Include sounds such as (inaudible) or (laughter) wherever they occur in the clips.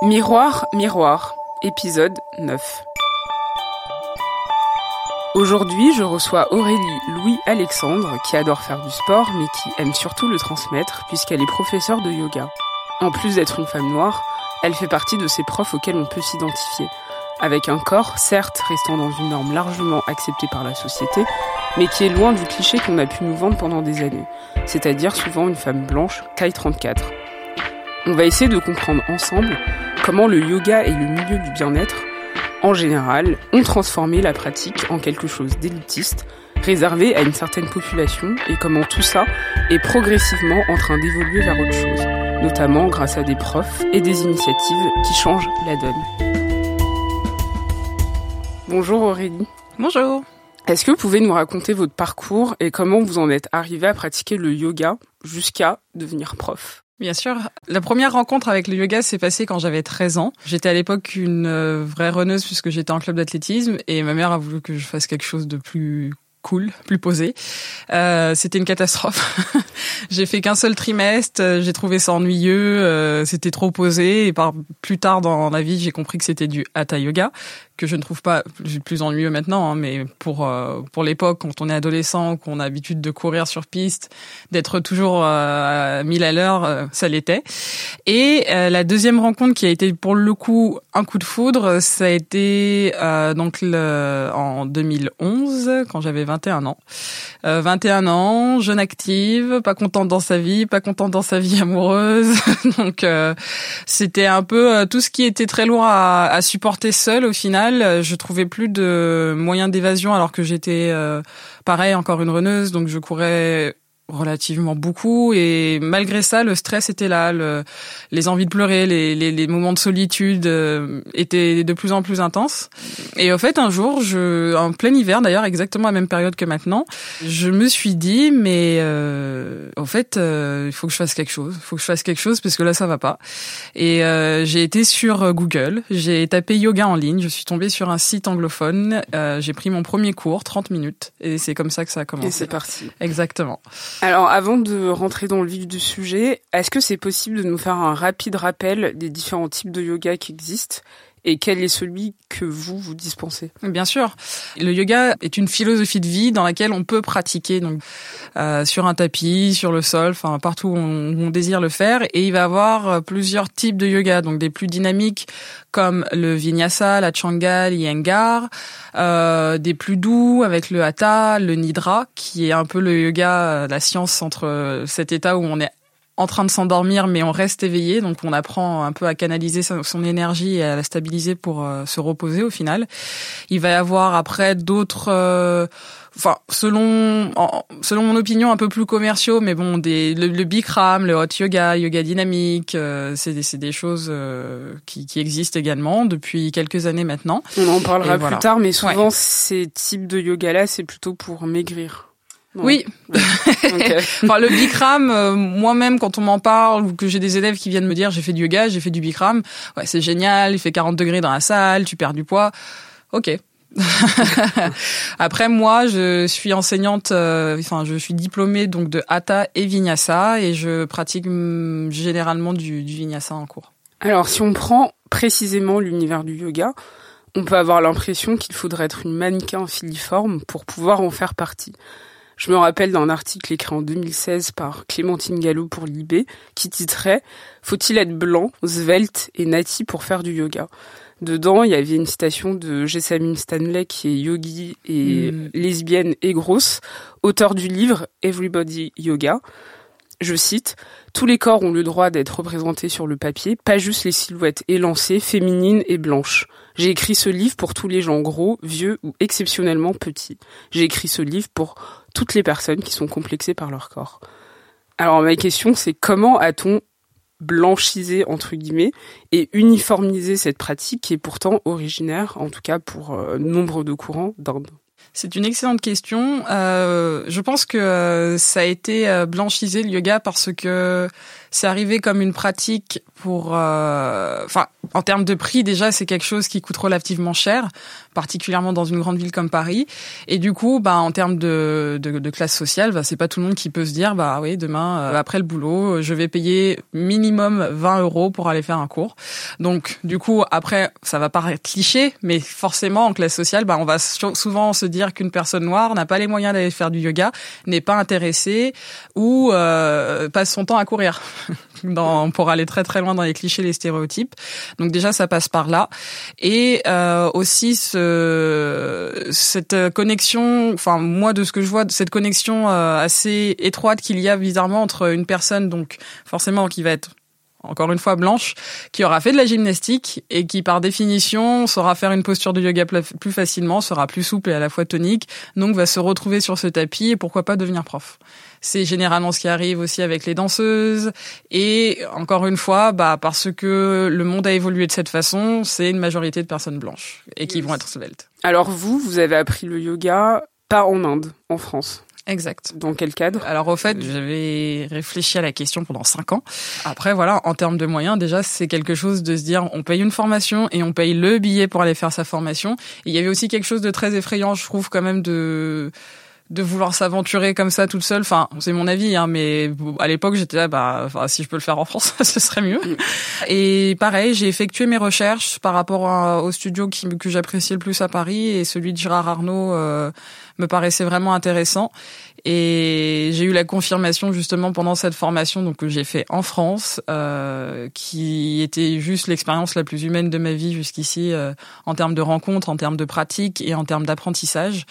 Miroir, miroir, épisode 9. Aujourd'hui, je reçois Aurélie Louis-Alexandre, qui adore faire du sport, mais qui aime surtout le transmettre, puisqu'elle est professeure de yoga. En plus d'être une femme noire, elle fait partie de ces profs auxquels on peut s'identifier. Avec un corps, certes, restant dans une norme largement acceptée par la société, mais qui est loin du cliché qu'on a pu nous vendre pendant des années, c'est-à-dire souvent une femme blanche, taille 34. On va essayer de comprendre ensemble comment le yoga et le milieu du bien-être, en général, ont transformé la pratique en quelque chose d'élitiste, réservé à une certaine population, et comment tout ça est progressivement en train d'évoluer vers autre chose, notamment grâce à des profs et des initiatives qui changent la donne. Bonjour Aurélie. Bonjour. Est-ce que vous pouvez nous raconter votre parcours et comment vous en êtes arrivé à pratiquer le yoga jusqu'à devenir prof? Bien sûr. La première rencontre avec le yoga s'est passée quand j'avais 13 ans. J'étais à l'époque une euh, vraie runneuse puisque j'étais en club d'athlétisme et ma mère a voulu que je fasse quelque chose de plus cool, plus posé. Euh, c'était une catastrophe. (laughs) j'ai fait qu'un seul trimestre, j'ai trouvé ça ennuyeux, euh, c'était trop posé et par plus tard dans la vie, j'ai compris que c'était du hatha yoga que je ne trouve pas plus ennuyeux maintenant, hein, mais pour euh, pour l'époque, quand on est adolescent, qu'on a l'habitude de courir sur piste, d'être toujours euh, à 1000 à l'heure, euh, ça l'était. Et la deuxième rencontre qui a été pour le coup un coup de foudre, ça a été donc le, en 2011, quand j'avais 21 ans. 21 ans, jeune active, pas contente dans sa vie, pas contente dans sa vie amoureuse. (laughs) donc c'était un peu tout ce qui était très lourd à, à supporter seul au final je trouvais plus de moyens d'évasion alors que j'étais euh, pareil encore une reneuse, donc je courais relativement beaucoup. Et malgré ça le stress était là le, les envies de pleurer les, les, les moments de solitude euh, étaient de plus en plus intenses. Et au fait un jour je en plein hiver d'ailleurs exactement à la même période que maintenant je me suis dit mais euh, au fait euh, il faut que je fasse quelque chose. Il faut que je fasse quelque chose parce que là ça va pas. Et euh, j'ai été sur Google. J'ai tapé yoga en ligne. Je suis tombée sur un site anglophone. J'ai pris mon premier cours 30 minutes. Et c'est comme ça que ça a commencé. Et c'est parti. Exactement alors, avant de rentrer dans le vif du sujet, est-ce que c'est possible de nous faire un rapide rappel des différents types de yoga qui existent? Et quel est celui que vous vous dispensez? Bien sûr, le yoga est une philosophie de vie dans laquelle on peut pratiquer donc euh, sur un tapis, sur le sol, enfin partout où on, désire le faire. Et il va avoir euh, plusieurs types de yoga donc des plus dynamiques comme le vinyasa, la changa, l'iyengar, euh, des plus doux avec le hatha, le nidra qui est un peu le yoga, euh, la science entre cet état où on est en train de s'endormir, mais on reste éveillé, donc on apprend un peu à canaliser son énergie et à la stabiliser pour euh, se reposer au final. Il va y avoir après d'autres, euh, enfin selon selon mon opinion un peu plus commerciaux, mais bon des le, le Bikram, le hot yoga, yoga dynamique, euh, c'est c'est des choses qui, qui existent également depuis quelques années maintenant. On en parlera plus tard, mais souvent ouais. ces types de yoga là, c'est plutôt pour maigrir. Oui. (laughs) enfin, le Bikram, euh, moi-même, quand on m'en parle ou que j'ai des élèves qui viennent me dire j'ai fait du yoga, j'ai fait du Bikram, ouais, c'est génial, il fait 40 degrés dans la salle, tu perds du poids. Ok. (laughs) Après, moi, je suis enseignante, euh, enfin, je suis diplômée donc de Hatha et Vinyasa et je pratique mm, généralement du, du Vinyasa en cours. Alors, si on prend précisément l'univers du yoga, on peut avoir l'impression qu'il faudrait être une mannequin filiforme pour pouvoir en faire partie. Je me rappelle d'un article écrit en 2016 par Clémentine Gallo pour Libé qui titrait Faut-il être blanc, svelte et nati pour faire du yoga? Dedans, il y avait une citation de Jessamine Stanley qui est yogi et mmh. lesbienne et grosse, auteur du livre Everybody Yoga. Je cite Tous les corps ont le droit d'être représentés sur le papier, pas juste les silhouettes élancées, féminines et blanches. J'ai écrit ce livre pour tous les gens gros, vieux ou exceptionnellement petits. J'ai écrit ce livre pour toutes les personnes qui sont complexées par leur corps. Alors ma question c'est comment a-t-on blanchiser entre guillemets et uniformiser cette pratique qui est pourtant originaire, en tout cas pour euh, nombre de courants d'Inde? C'est une excellente question. Euh, je pense que euh, ça a été blanchisé le yoga parce que c'est arrivé comme une pratique pour, euh, enfin, en termes de prix déjà, c'est quelque chose qui coûte relativement cher, particulièrement dans une grande ville comme Paris. Et du coup, bah, en termes de, de, de classe sociale, bah, c'est pas tout le monde qui peut se dire, bah oui, demain euh, après le boulot, je vais payer minimum 20 euros pour aller faire un cours. Donc, du coup, après, ça va paraître cliché, mais forcément, en classe sociale, bah, on va souvent se dire qu'une personne noire n'a pas les moyens d'aller faire du yoga, n'est pas intéressée ou euh, passe son temps à courir. (laughs) pour aller très très loin dans les clichés, les stéréotypes. Donc déjà, ça passe par là. Et euh, aussi ce, cette connexion, enfin moi de ce que je vois, cette connexion euh, assez étroite qu'il y a bizarrement entre une personne, donc forcément qui va être encore une fois blanche, qui aura fait de la gymnastique et qui par définition saura faire une posture de yoga plus facilement, sera plus souple et à la fois tonique, donc va se retrouver sur ce tapis et pourquoi pas devenir prof. C'est généralement ce qui arrive aussi avec les danseuses. Et encore une fois, bah, parce que le monde a évolué de cette façon, c'est une majorité de personnes blanches et qui vont être sveltes. Alors vous, vous avez appris le yoga pas en Inde, en France. Exact. Dans quel cadre? Alors au fait, j'avais réfléchi à la question pendant cinq ans. Après voilà, en termes de moyens, déjà c'est quelque chose de se dire on paye une formation et on paye le billet pour aller faire sa formation. Et il y avait aussi quelque chose de très effrayant, je trouve quand même de de vouloir s'aventurer comme ça toute seule. Enfin, c'est mon avis, hein, mais à l'époque j'étais là, bah, enfin, si je peux le faire en France, (laughs) ce serait mieux. Mm. Et pareil, j'ai effectué mes recherches par rapport au studio qui, que j'appréciais le plus à Paris et celui de Gérard Arnaud euh, me paraissait vraiment intéressant. Et j'ai eu la confirmation justement pendant cette formation donc que j'ai fait en France, euh, qui était juste l'expérience la plus humaine de ma vie jusqu'ici euh, en termes de rencontres, en termes de pratique et en termes d'apprentissage.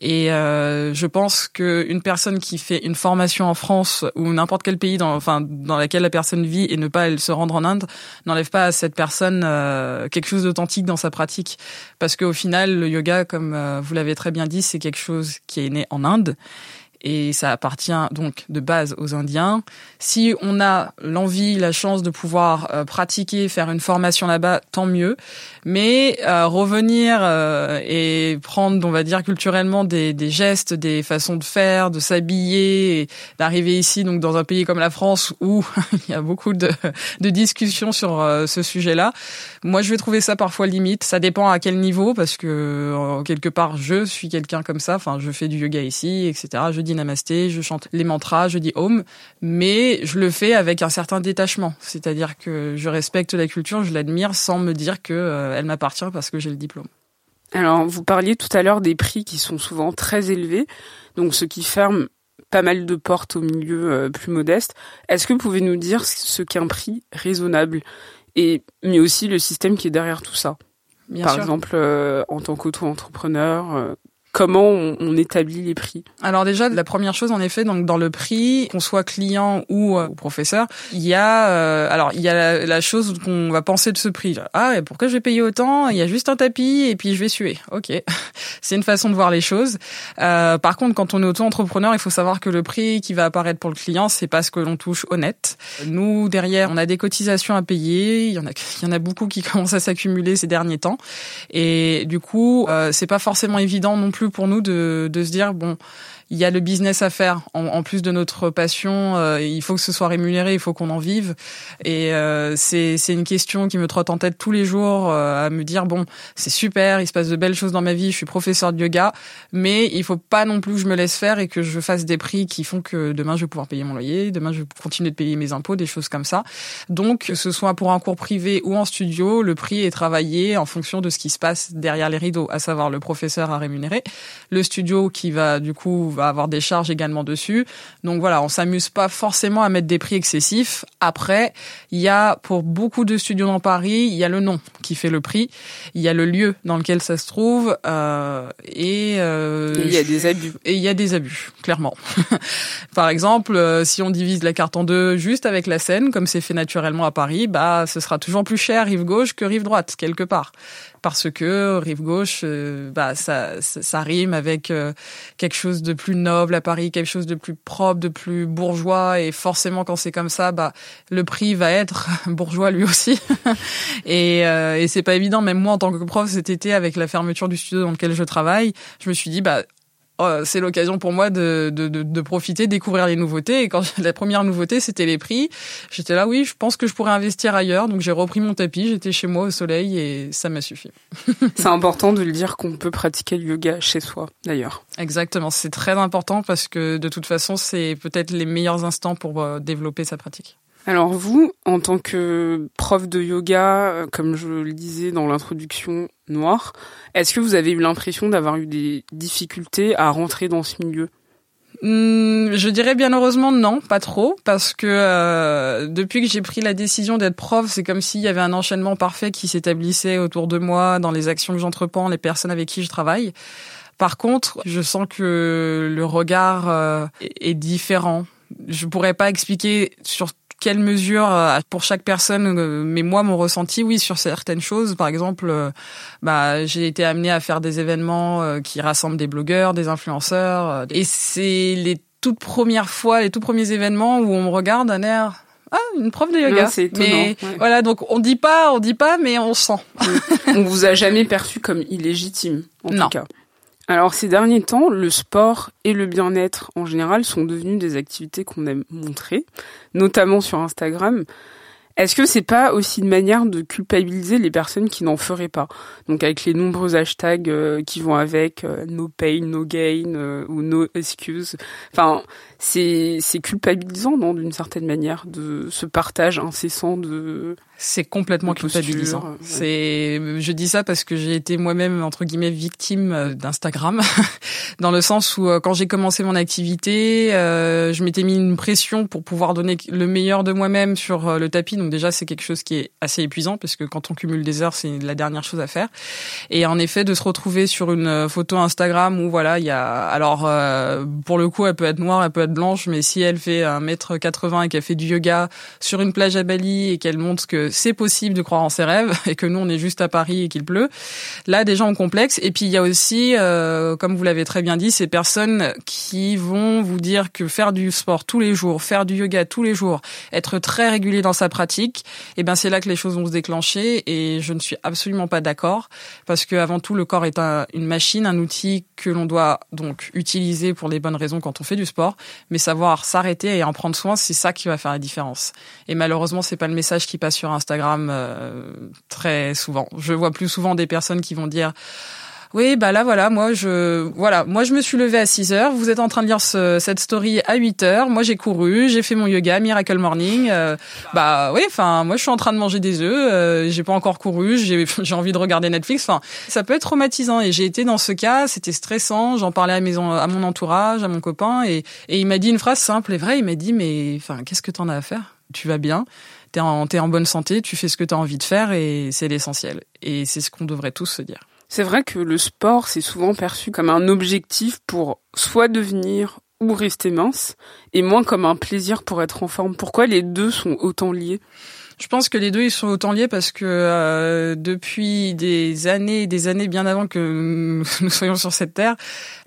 Et euh, je pense qu'une personne qui fait une formation en France ou n'importe quel pays dans, enfin, dans laquelle la personne vit et ne pas elle, se rendre en Inde n'enlève pas à cette personne euh, quelque chose d'authentique dans sa pratique. Parce qu'au final, le yoga, comme euh, vous l'avez très bien dit, c'est quelque chose qui est né en Inde et ça appartient donc de base aux Indiens. Si on a l'envie, la chance de pouvoir euh, pratiquer, faire une formation là-bas, tant mieux. Mais euh, revenir euh, et prendre, on va dire culturellement, des, des, gestes, des façons de faire, de s'habiller, d'arriver ici, donc dans un pays comme la France où (laughs) il y a beaucoup de, de discussions sur ce sujet-là. Moi, je vais trouver ça parfois limite. Ça dépend à quel niveau, parce que quelque part, je suis quelqu'un comme ça. Enfin, je fais du yoga ici, etc. namasté, je chante les mantras, je dis om, mais je le fais avec un certain détachement. C'est-à-dire que je respecte la culture, je l'admire sans me dire que euh, elle m'appartient parce que j'ai le diplôme. Alors, vous parliez tout à l'heure des prix qui sont souvent très élevés, donc ce qui ferme pas mal de portes au milieu euh, plus modeste. Est-ce que vous pouvez nous dire ce qu'est un prix raisonnable et mais aussi le système qui est derrière tout ça? Par exemple, euh, en tant qu'auto-entrepreneur, comment on, établit les prix Alors déjà, la première chose, en effet, donc dans le prix, qu'on soit client ou, euh, professeur, il y a euh, alors il y a la, chose qu'on va penser de ce prix. Ah, et pourquoi je vais payer autant? Il y a juste un tapis et puis je vais suer. Ok, (laughs) c'est une façon de voir les choses. Euh, par contre, quand on est auto-entrepreneur, il faut savoir que le prix qui va apparaître pour le client, c'est pas ce que l'on touche honnête. Nous derrière, on a des cotisations à payer. Il y en a, (laughs) il y en a beaucoup qui (laughs) commencent à s'accumuler ces derniers temps, et du coup, euh, c'est pas forcément évident non plus pour nous de, de se dire bon il y a le business à faire en, plus de notre passion. Euh, il faut que ce soit rémunéré, il faut qu'on en vive. Et euh, c'est c'est une question qui me trotte en tête tous les jours euh, à me dire bon c'est super, il se passe de belles choses dans ma vie, je suis professeur de yoga, mais il faut pas non plus que je me laisse faire et que je fasse des prix qui font que demain je vais pouvoir payer mon loyer, demain je vais continuer de payer mes impôts, des choses comme ça. Donc ce soit pour un cours privé ou en studio, le prix est travaillé en fonction de ce qui se passe derrière les rideaux, à savoir le professeur à rémunérer, le studio qui va du coup va avoir des charges également dessus. Donc voilà, on s'amuse pas forcément à mettre des prix excessifs. Après, il y a pour beaucoup de studios dans Paris, il y a le nom qui fait le prix, il y a le lieu dans lequel ça se trouve euh, et, euh, il y a des abus. Et il y a des abus, clairement. (laughs) Par exemple, euh, si on divise la carte en deux juste avec la Seine, comme c'est fait naturellement à Paris, bah ce sera toujours plus cher rive gauche que rive droite quelque part parce que rive gauche, euh, bah ça, ça, avec quelque chose de plus plus noble à Paris, quelque chose de plus propre, de plus bourgeois. Et forcément, quand c'est comme ça, bah le prix va être (laughs) bourgeois lui aussi. (laughs) et, euh, et c'est pas évident. Même moi, en tant que prof, cet été, avec la fermeture du studio dans lequel je travaille, je me suis dit, bah Oh, c'est l'occasion pour moi de, de, de, de, profiter, découvrir les nouveautés. Et quand (laughs) la première nouveauté, c'était les prix, j'étais là, oui, je pense que je pourrais investir ailleurs. Donc j'ai repris mon tapis, j'étais chez moi au soleil et ça m'a suffi. (laughs) c'est important de le dire qu'on peut pratiquer le yoga chez soi, d'ailleurs. Exactement, c'est très important parce que de toute façon, c'est peut-être les meilleurs instants pour euh, développer sa pratique. Alors vous, en tant que prof de yoga, euh, comme je le disais dans l'introduction noire, est-ce que vous avez eu l'impression d'avoir eu des difficultés à rentrer dans ce milieu? Hmm, je dirais bien heureusement non, pas trop, parce que euh, depuis que j'ai pris la décision d'être prof, c'est comme s'il y avait un enchaînement parfait qui s'établissait autour de moi dans les actions que j'entreprends, les personnes avec qui je travaille. Par contre, je sens que le regard euh, est différent. Je pourrais pas expliquer sur quelle mesure euh, pour chaque personne euh, mais moi mon ressenti oui sur certaines choses par exemple euh, bah j'ai été amenée à faire des événements qui rassemblent des blogueurs des influenceurs et c'est les toutes premières fois les tout premiers événements où on me regarde d'un air ah, une prof de yoga. C'est étonnant. Mais voilà, donc on dit pas, on dit pas, mais on sent. on vous a jamais perçu comme illégitime, en (laughs) non. tout cas. Alors ces derniers temps, le sport et le bien-être en général sont devenus des activités qu'on aime montrer, notamment sur Instagram. Est-ce que c'est pas aussi une manière de culpabiliser les personnes qui n'en feraient pas? Donc avec les nombreux hashtags euh, qui vont avec euh, no pain, no gain euh, ou no excuse. Enfin, c'est c'est culpabilisant non d'une certaine manière de ce partage incessant de c'est complètement culpabilisant. C'est, je dis ça parce que j'ai été moi-même entre guillemets victime euh, d'Instagram, (laughs) dans le sens où euh, quand j'ai commencé mon activité, euh, je m'étais mis une pression pour pouvoir donner le meilleur de moi-même sur le tapis. Donc déjà, c'est quelque chose qui est assez épuisant parce que quand on cumule des heures, c'est la dernière chose à faire. Et en effet, de se retrouver sur une photo Instagram où voilà, il y a, alors pour le coup, elle peut être noire, elle peut être blanche, mais si elle fait un mètre 80 et qu'elle fait du yoga sur une plage à Bali et qu'elle montre que c'est possible de croire en ses rêves (laughs) et que nous on est juste à Paris et qu'il pleut. Là, gens ont complexe. Et puis il y a aussi, euh, comme vous l'avez très bien dit, ces personnes qui vont vous dire que faire du sport tous les jours, faire du yoga tous les jours, être très régulier dans sa pratique, et eh ben c'est là que les choses vont se déclencher. Et je ne suis absolument pas d'accord parce que avant tout, le corps est une machine, un outil que l'on doit donc utiliser pour les bonnes raisons quand on fait du sport, mais savoir s'arrêter et en prendre soin, c'est ça qui va faire la différence. Et malheureusement, c'est pas le message qui passe sur Instagram euh, très souvent. Je vois plus souvent des personnes qui vont dire oui, bah là voilà, moi je voilà, moi je me suis levée à 6 heures, vous êtes en train de lire cette story à 8 heures, moi j'ai couru, j'ai fait mon yoga Miracle Morning. Euh, bah oui, enfin moi je suis en train de manger des œufs, euh, j'ai pas encore couru, j'ai (laughs) j'ai envie de regarder Netflix, enfin ça peut être traumatisant et j'ai été dans ce cas, c'était stressant, j'en parlais à mes à mon entourage, à mon copain et et il m'a dit une phrase simple et vraie, il m'a dit mais enfin qu'est-ce que t'en as à faire? Tu vas bien? T'es en, bonne santé, tu fais ce que tu as envie de faire et c'est l'essentiel. Et c'est ce qu'on devrait tous se dire. C'est vrai que le sport, c'est souvent perçu comme un objectif pour soit devenir ou rester mince, et moins comme un plaisir pour être en forme. Pourquoi les deux sont autant liés? Je pense que les deux ils sont autant liés parce que euh, depuis des années, des années bien avant que (laughs) nous soyons sur cette terre,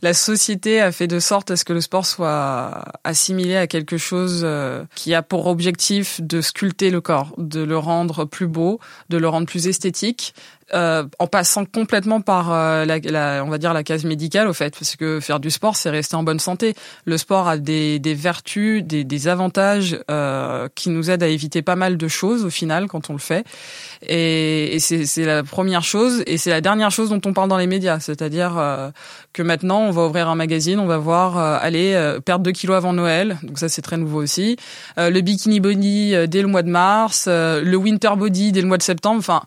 la société a fait de sorte à ce que le sport soit assimilé à quelque chose euh, qui a pour objectif de sculpter le corps, de le rendre plus beau, de le rendre plus esthétique, euh, en passant complètement par euh, la, la, on va dire la case médicale au fait, parce que faire du sport, c'est rester en bonne santé. Le sport a des, des vertus, des, des avantages euh, qui nous aident à éviter pas mal de choses au final quand on le fait. Et, et c'est la première chose, et c'est la dernière chose dont on parle dans les médias, c'est-à-dire euh, que maintenant on va ouvrir un magazine, on va voir euh, aller perdre 2 kilos avant Noël, donc ça c'est très nouveau aussi. le bikini body dès le mois de mars, le winter body dès le mois de septembre, enfin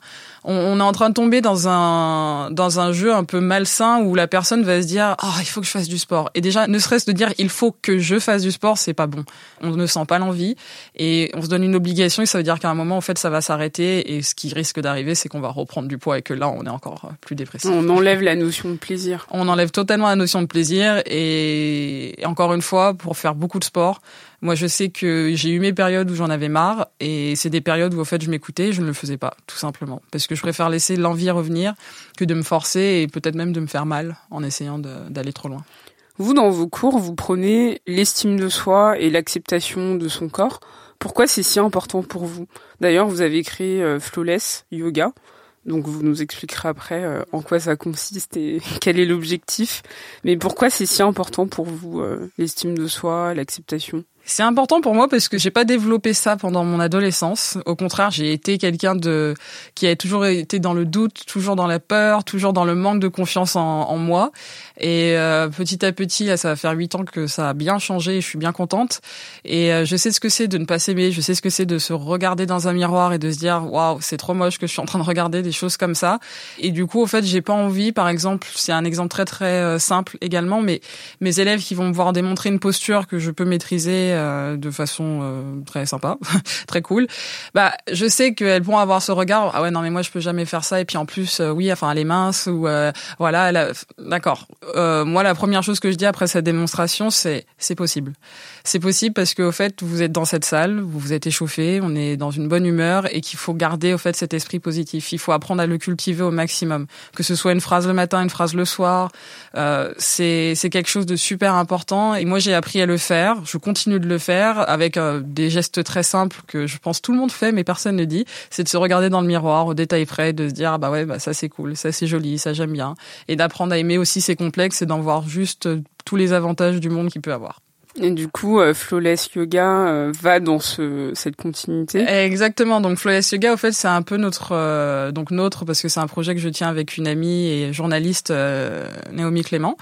on, est en train de tomber dans un dans un jeu un peu malsain où la personne va se dire ah il faut que je fasse du sport. Et déjà ne serait-ce de dire il faut que je fasse du sport c'est pas bon. On ne sent pas l'envie et on se donne une obligation et ça veut dire qu'à un moment en fait ça va s'arrêter et ce qui risque d'arriver c'est qu'on va reprendre du poids et que là on est encore plus dépressif. On enlève la notion de plaisir. On enlève totalement la notion de plaisir et encore une fois pour faire beaucoup de sport moi, je sais que j'ai eu mes périodes où j'en avais marre, et c'est des périodes où, en fait, je m'écoutais, je ne le faisais pas, tout simplement, parce que je préfère laisser l'envie revenir que de me forcer et peut-être même de me faire mal en essayant d'aller trop loin. Vous, dans vos cours, vous prenez l'estime de soi et l'acceptation de son corps. Pourquoi c'est si important pour vous? D'ailleurs, vous avez créé euh, Flawless Yoga. Donc vous nous expliquerez après euh, en quoi ça consiste et (laughs) quel est l'objectif. Mais pourquoi c'est si important pour vous euh, l'estime de soi, l'acceptation? C'est important pour moi parce que j'ai pas développé ça pendant mon adolescence. Au contraire, j'ai été quelqu'un de qui a toujours été dans le doute, toujours dans la peur, toujours dans le manque de confiance en, en moi. Et euh, petit à petit, ça va faire huit ans que ça a bien changé. Et je suis bien contente. Et euh, je sais ce que c'est de ne pas s'aimer. Je sais ce que c'est de se regarder dans un miroir et de se dire waouh, c'est trop moche que je suis en train de regarder des choses comme ça. Et du coup, au fait, j'ai pas envie. Par exemple, c'est un exemple très très euh, simple également, mais mes élèves qui vont me voir démontrer une posture que je peux maîtriser euh, de façon euh, très sympa, (laughs) très cool. Bah, je sais qu'elles vont avoir ce regard. Ah ouais, non mais moi je peux jamais faire ça. Et puis en plus, euh, oui, enfin elle est mince ou voilà. D'accord. moi, la première chose que je dis après cette démonstration, c'est c'est possible. C'est possible parce que au fait, vous êtes dans cette salle, vous vous êtes échauffé, on est dans une bonne humeur et qu'il faut garder au fait cet esprit positif. Il faut apprendre à le cultiver au maximum. Que ce soit une phrase le matin, une phrase le soir, c'est c'est quelque chose de super important. Et moi, j'ai appris à le faire. Je continue de le faire avec euh, des gestes très simples que je pense tout le monde fait mais personne ne dit, c'est de se regarder dans le miroir au détail près, de se dire ah bah ouais bah ça c'est cool, ça c'est joli, ça j'aime bien et d'apprendre à aimer aussi ses complexes et d'en voir juste euh, tous les avantages du monde qu'il peut avoir. Et du coup, euh, Flawless Yoga euh, va dans ce, cette continuité. Exactement. Donc Flawless Yoga, au fait, c'est un peu notre euh, donc notre parce que c'est un projet que je tiens avec une amie et journaliste Naomi Clément.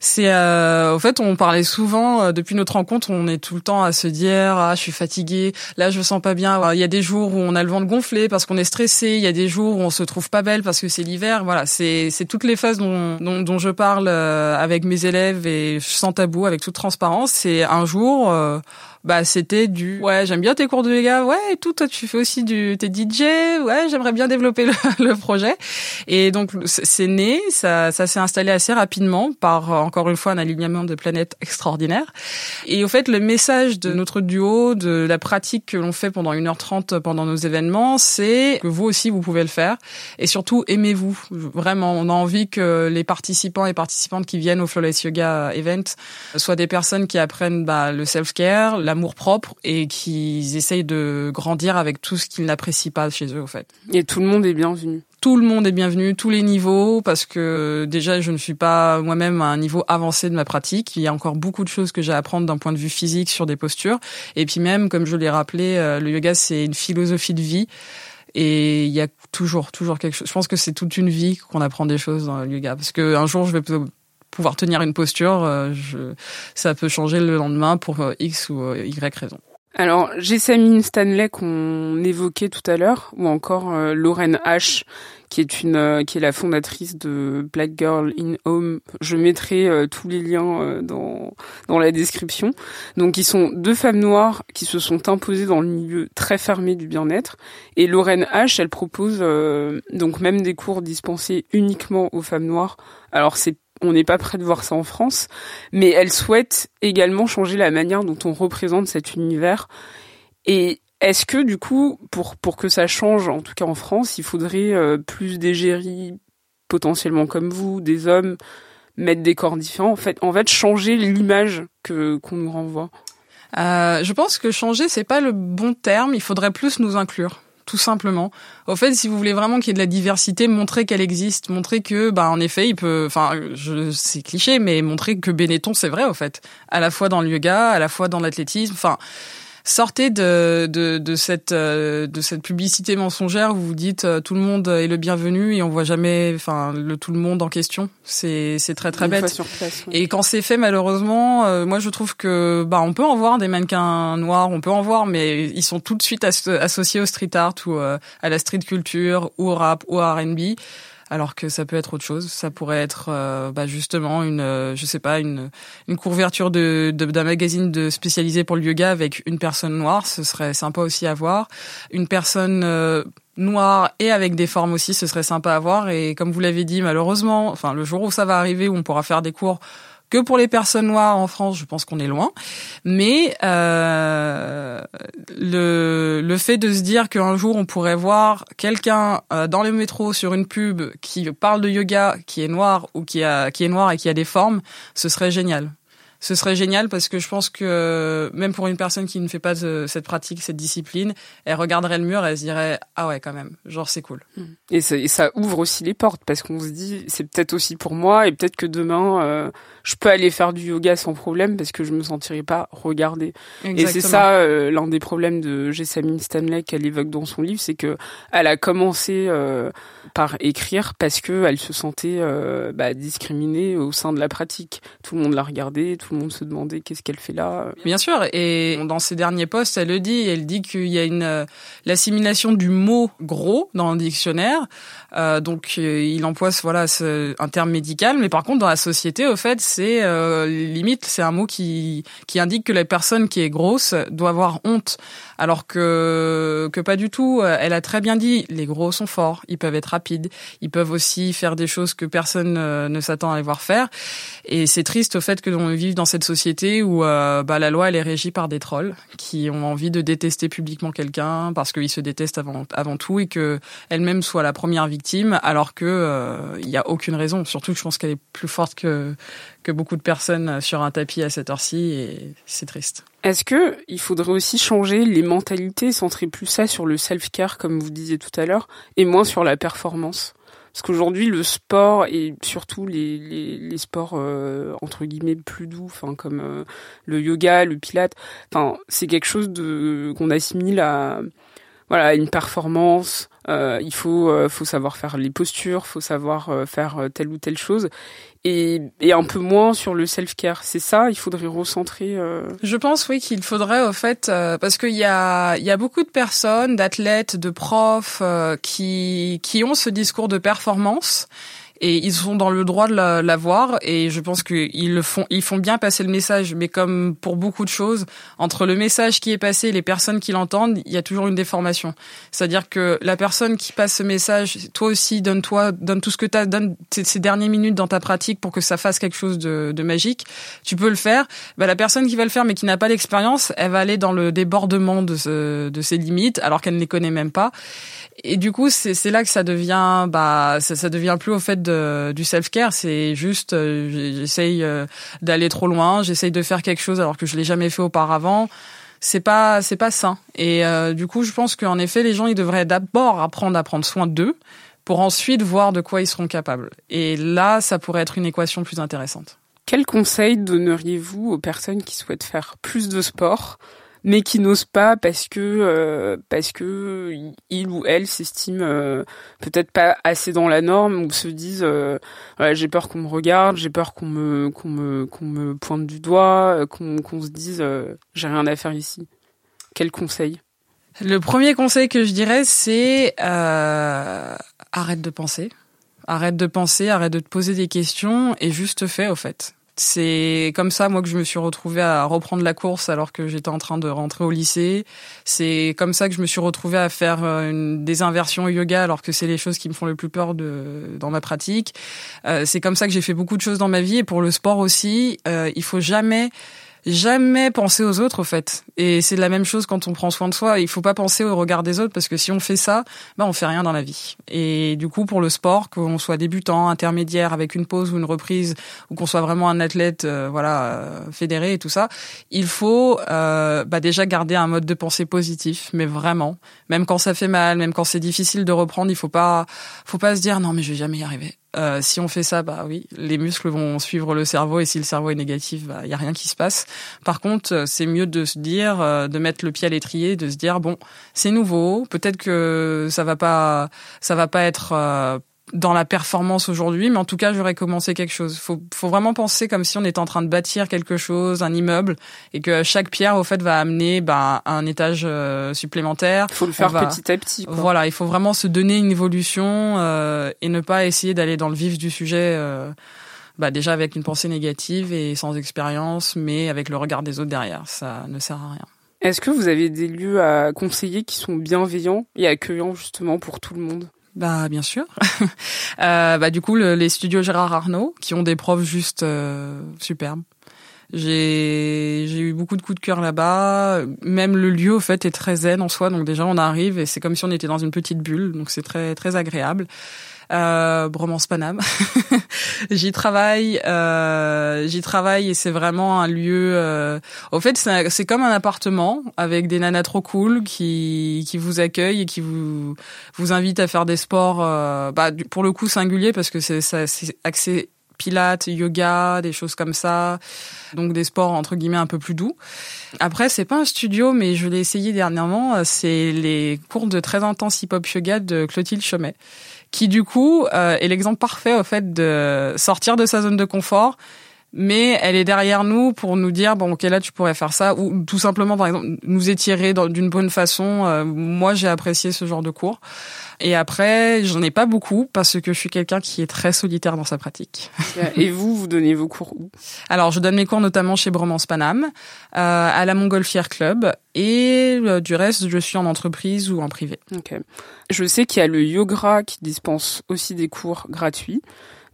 C'est au fait, on parlait souvent depuis notre rencontre, on est tout le temps à se dire ah je suis fatiguée, là je me sens pas bien. Il y a des jours où on a le ventre gonflé parce qu'on est stressé, il y a des jours où on se trouve pas belle parce que c'est l'hiver. Voilà, c'est c'est toutes les phases dont, dont, dont je parle avec mes élèves et sans tabou, avec toute transparence. C'est un jour, euh, bah c'était du ouais j'aime bien tes cours de yoga. Ouais et tout. Toi tu fais aussi du t'es DJ ouais j'aimerais bien développer le, (laughs) projet. Et donc c'est né ça ça s'est installé assez rapidement par encore une fois un alignement de planètes extraordinaire. Et au fait le message de notre duo de la pratique que l'on fait pendant 1h30 pendant nos événements c'est que vous aussi vous pouvez le faire. Et surtout aimez-vous. Vraiment on a envie que les participants et participantes qui viennent au Flawless Yoga Event soient des personnes qui apprennent bah, le self-care l'amour propre et qu'ils essayent de grandir avec tout ce qu'ils n'apprécient pas chez eux, au fait. Et tout le monde est bienvenu. Tout le monde est bienvenu, tous les niveaux, parce que déjà je ne suis pas moi-même à un niveau avancé de ma pratique. Il y a encore beaucoup de choses que j'ai à apprendre d'un point de vue physique sur des postures. Et puis même, comme je l'ai rappelé, euh, le yoga c'est une philosophie de vie. Et il y a toujours, toujours quelque chose. Je pense que c'est toute une vie qu'on apprend des choses dans le yoga. Parce que un jour, je vais pouvoir tenir une posture, euh, je, ça peut changer le lendemain pour euh, X ou euh, Y raison. Alors, Jessamine Stanley qu'on évoquait tout à l'heure, ou encore Lorraine H, qui est une qui est la fondatrice de Black Girl in Home. Je mettrai tous les liens dans dans la description. Donc, ils sont deux femmes noires qui se sont imposées dans le milieu très fermé du bien-être. Et Lorraine H, elle propose donc même des cours dispensés uniquement aux femmes noires. Alors, c'est on n'est pas prêt de voir ça en France, mais elle souhaite également changer la manière dont on représente cet univers. Et est-ce que du coup, pour pour que ça change, en tout cas en France, il faudrait euh, plus d'égéries potentiellement comme vous, des hommes mettre des corps différents, en fait, en fait changer l'image que qu'on nous renvoie? Euh, je pense que changer c'est pas le bon terme. Il faudrait plus nous inclure tout simplement. Au fait, si vous voulez vraiment qu'il y ait de la diversité, montrer qu'elle existe, montrer que, bah, en effet, il peut, enfin, je, c'est cliché, mais montrer que Benetton, c'est vrai, au fait. À la fois dans le yoga, à la fois dans l'athlétisme, enfin, sortez de, de, de, cette, euh, de cette publicité mensongère où vous dites euh, tout le monde est le bienvenu et on voit jamais enfin le tout le monde en question. C'est c'est très très bête. Et quand c'est fait malheureusement, euh, moi je trouve que bah on peut en voir des mannequins noirs, on peut en voir mais ils sont tout de suite associés au street art ou à la street culture ou au rap ou à R&B alors que ça peut être autre chose. Ça pourrait être euh, bah, justement une, euh, je sais pas, une, une couverture de, d'un magazine de spécialisé pour le yoga avec une personne noire. Ce serait sympa aussi à voir. Une personne euh, noire et avec des formes aussi, ce serait sympa à voir. Et comme vous l'avez dit, malheureusement, enfin le jour où ça va arriver, où on pourra faire des cours que pour les personnes noires en France, je pense qu'on est loin. Mais euh, le, le fait de se dire qu'un jour on pourrait voir quelqu'un euh, dans le métro sur une pub qui parle de yoga, qui est noir ou qui, a, qui est noir et qui a des formes, ce serait génial ce serait génial parce que je pense que même pour une personne qui ne fait pas de cette pratique, cette discipline, elle regarderait le mur et elle se dirait ah ouais quand même, genre c'est cool. Mm. Et ça, et ça, ouvre aussi les portes parce qu'on se dit c'est peut-être aussi pour moi et peut-être que demain euh, je peux aller faire du yoga sans problème parce que je me sentirai pas regardée. Et c'est ça euh, l'un des problèmes de Jessamine Stanley qu'elle évoque dans son livre, c'est que elle a commencé euh, par écrire parce que elle se sentait bah, discriminée au sein de la pratique. Tout le monde la regardait, tout le monde se demandait qu'est-ce qu'elle fait là. Bien sûr, et dans ses derniers posts, elle le dit, elle dit qu'il y a une euh, l'assimilation du mot gros dans le dictionnaire. Euh, donc euh, il emploie voilà un terme médical, mais par contre dans la société, au fait, c'est euh, limite c'est un mot qui qui indique que la personne qui est grosse doit avoir honte, alors que que pas du tout. Elle a très bien dit, les gros sont forts, ils peuvent être rapides, ils peuvent aussi faire des choses que personne ne s'attend à les voir faire. Et c'est triste au fait que l'on vive dans cette société où euh, bah, la loi elle est régie par des trolls qui ont envie de détester publiquement quelqu'un parce qu'ils se détestent avant avant tout et que elle-même soit la première victime alors que euh, il y a aucune raison. Surtout je pense qu'elle est plus forte que que beaucoup de personnes sur un tapis à cette heure-ci et c'est triste. Est-ce que il faudrait aussi changer les mentalités, centrer plus ça sur le self-care comme vous disiez tout à l'heure et moins sur la performance? Parce qu'aujourd'hui, le sport et surtout les, les, sports euh, entre guillemets plus doux, enfin comme euh, le yoga, le pilate, enfin c'est quelque chose de qu'on assimile à voilà une performance, euh, il faut euh, faut savoir faire les postures, faut savoir euh, faire telle ou telle chose et, et un peu moins sur le self-care. C'est ça, il faudrait recentrer. Je pense oui qu'il faudrait au fait parce qu'il y a y a beaucoup de personnes, d'athlètes, de profs qui qui ont ce discours de performance et ils sont dans le droit de l'avoir et je pense qu'ils le font ils font bien passer le message. Mais comme pour beaucoup de choses entre le message qui est passé et les personnes qui l'entendent il y a toujours une déformation. C'est-à-dire que la personne qui passe ce message toi aussi donne-toi donne tout ce que tu as donne ces dernières minutes dans ta pratique pour que ça fasse quelque chose de, de magique. Tu peux le faire. Bah, la personne qui va le faire mais qui n'a pas l'expérience elle va aller dans le débordement de, ce, de ses limites alors qu'elle ne les connaît même pas et du coup, c'est là que ça devient, bah, ça, ça devient plus au fait de, du self-care. C'est juste, euh, j'essaye euh, d'aller trop loin, j'essaye de faire quelque chose alors que je l'ai jamais fait auparavant. C'est pas, c'est pas sain. Et euh, du coup, je pense qu'en effet, les gens, ils devraient d'abord apprendre à prendre soin d'eux pour ensuite voir de quoi ils seront capables. Et là, ça pourrait être une équation plus intéressante. Quel conseil donneriez-vous aux personnes qui souhaitent faire plus de sport mais qui n'osent pas parce que euh, parce que il ou elle s'estime euh, peut-être pas assez dans la norme ou se disent euh, j'ai peur qu'on me regarde, j'ai peur qu'on me qu'on me qu'on me pointe du doigt, qu'on qu'on se dise j'ai rien à faire ici. Quel conseil? Le premier conseil que je dirais c'est arrête de penser. Arrête de penser, arrête de te poser des questions et juste fais au fait. C'est comme ça, moi, que je me suis retrouvée à reprendre la course alors que j'étais en train de rentrer au lycée. C'est comme ça que je me suis retrouvée à faire euh, une, des inversions yoga alors que c'est les choses qui me font le plus peur de, dans ma pratique. Euh, c'est comme ça que j'ai fait beaucoup de choses dans ma vie et pour le sport aussi. Euh, il faut jamais jamais penser aux autres, au fait. Et c'est la même chose quand on prend soin de soi. Il faut pas penser au regard des autres parce que si on fait ça, ben on fait rien dans la vie. Et du coup, pour le sport, qu'on soit débutant, intermédiaire, avec une pause ou une reprise, ou qu'on soit vraiment un athlète, euh, voilà, euh, fédéré et tout ça, il faut euh, bah déjà garder un mode de pensée positif, mais vraiment, même quand ça fait mal, même quand c'est difficile de reprendre, il faut pas, faut pas se dire non mais je vais jamais y arriver. Euh, si on fait ça, bah oui, les muscles vont suivre le cerveau et si le cerveau est négatif, bah il y a rien qui se passe. Par contre, euh, c'est mieux de se dire, euh, de mettre le pied à l'étrier, de se dire bon, c'est nouveau, peut-être que ça va pas, ça va pas être dans la performance aujourd'hui, mais en tout cas, j'aurais commencé quelque chose. Faut, faut vraiment penser comme si on était en train de bâtir quelque chose, un immeuble, et que chaque pierre, au fait, va amener bah, un étage euh, supplémentaire. Il faut le faire petit à petit. Quoi. Voilà, il faut vraiment se donner une évolution euh, et ne pas essayer d'aller dans le vif du sujet. Euh, bah déjà avec une pensée négative et sans expérience, mais avec le regard des autres derrière, ça ne sert à rien. Est-ce que vous avez des lieux à conseiller qui sont bienveillants et accueillants justement pour tout le monde? Bah bien sûr. (laughs) euh, bah du coup le, les studios Gérard Arnaud qui ont des profs juste euh, superbes. J'ai j'ai eu beaucoup de coups de cœur là-bas. Même le lieu au fait est très zen en soi. Donc déjà on arrive et c'est comme si on était dans une petite bulle. Donc c'est très très agréable. Euh, Bromance Paname. (laughs) j'y travaille, euh, j'y travaille et c'est vraiment un lieu. Euh... Au fait, c'est comme un appartement avec des nanas trop cool qui qui vous accueillent et qui vous vous invitent à faire des sports. Euh... Bah, pour le coup singulier parce que c'est c'est axé pilates, yoga, des choses comme ça. Donc des sports entre guillemets un peu plus doux. Après, c'est pas un studio, mais je l'ai essayé dernièrement. C'est les cours de très intense hip-hop yoga de Clotilde Chomet, qui du coup euh, est l'exemple parfait au fait de sortir de sa zone de confort mais elle est derrière nous pour nous dire bon ok là tu pourrais faire ça ou tout simplement par exemple nous étirer d'une bonne façon. Euh, moi j'ai apprécié ce genre de cours. Et après j'en ai pas beaucoup parce que je suis quelqu'un qui est très solitaire dans sa pratique. Et vous vous donnez vos cours où? Alors je donne mes cours notamment chez Bromance Paname, euh, à la Montgolfière Club et euh, du reste je suis en entreprise ou en privé. Ok. Je sais qu'il y a le Yogra qui dispense aussi des cours gratuits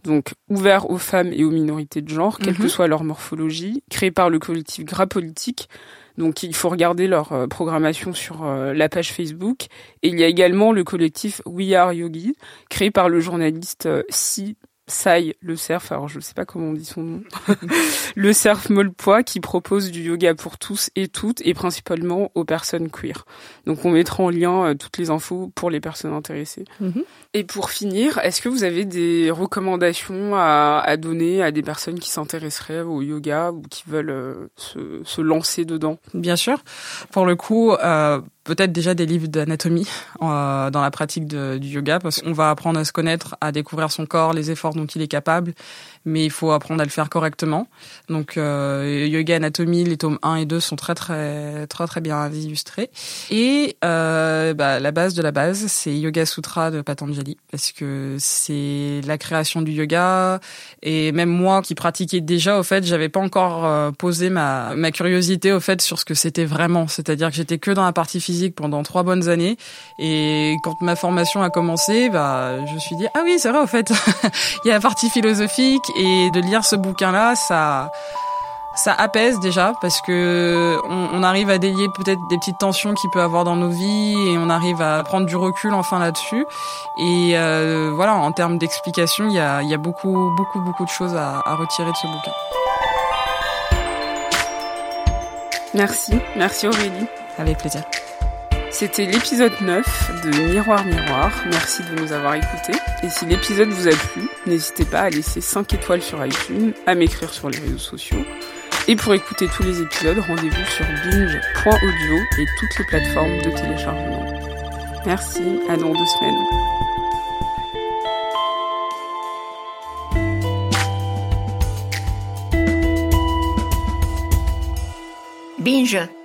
donc ouvert aux femmes et aux minorités de genre, quelle que mhm. soit leur morphologie, créé par le collectif Gras Politique. Donc il faut regarder leur euh, programmation sur euh, la page Facebook. Et il y a également le collectif We Are Yogi, créé par le journaliste euh, Si Sai, le surf, alors je ne sais pas comment on dit son nom, (laughs) le surf Molpois qui propose du yoga pour tous et toutes et principalement aux personnes queer. Donc on mettra en lien euh, toutes les infos pour les personnes intéressées. Mhm. Et pour finir, est-ce que vous avez des recommandations à, à donner à des personnes qui s'intéresseraient au yoga ou qui veulent euh, se, se, lancer dedans? Bien sûr. Pour le coup, euh, peut-être déjà des livres d'anatomie euh, dans la pratique de, du yoga parce qu'on va apprendre à se connaître, à découvrir son corps, les efforts dont il est capable, mais il faut apprendre à le faire correctement. Donc euh, yoga anatomie, les tomes 1 et 2 sont très très très très bien illustrés. Et euh, bah, la base de la base, c'est Yoga Sutra de Patanjali parce que c'est la création du yoga et même moi qui pratiquais déjà au fait, j'avais pas encore euh, posé ma ma curiosité au fait sur ce que c'était vraiment, c'est-à-dire que j'étais que dans la partie physique pendant trois bonnes années. Et quand ma formation a commencé, bah, je me suis dit, ah oui, c'est vrai, au fait, (laughs) il y a la partie philosophique et de lire ce bouquin-là, ça, ça apaise déjà parce que on, arrive à délier peut-être des petites tensions qu'il peut avoir dans nos vies et on arrive à prendre du recul enfin là-dessus. Et euh, voilà, en termes d'explication, il y a, y a beaucoup, beaucoup, beaucoup de choses à, à retirer de ce bouquin. Merci, merci Aurélie. Avec plaisir. C'était l'épisode 9 de Miroir Miroir. Merci de nous avoir écoutés. Et si l'épisode vous a plu, n'hésitez pas à laisser 5 étoiles sur iTunes, à m'écrire sur les réseaux sociaux. Et pour écouter tous les épisodes, rendez-vous sur binge.audio et toutes les plateformes de téléchargement. Merci, à dans deux semaines. Binge